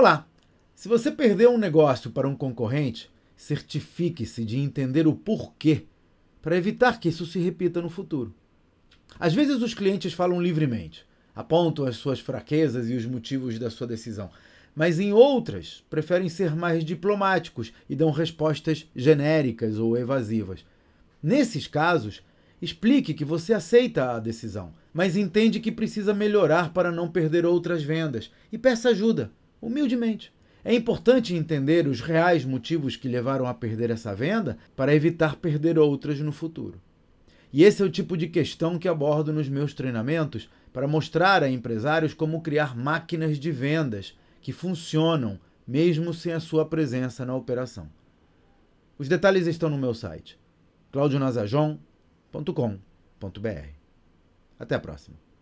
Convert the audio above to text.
Olá! Se você perdeu um negócio para um concorrente, certifique-se de entender o porquê, para evitar que isso se repita no futuro. Às vezes os clientes falam livremente, apontam as suas fraquezas e os motivos da sua decisão, mas em outras preferem ser mais diplomáticos e dão respostas genéricas ou evasivas. Nesses casos, explique que você aceita a decisão, mas entende que precisa melhorar para não perder outras vendas e peça ajuda, humildemente. É importante entender os reais motivos que levaram a perder essa venda para evitar perder outras no futuro. E esse é o tipo de questão que abordo nos meus treinamentos para mostrar a empresários como criar máquinas de vendas que funcionam mesmo sem a sua presença na operação. Os detalhes estão no meu site claudionazajon.com.br. Até a próxima.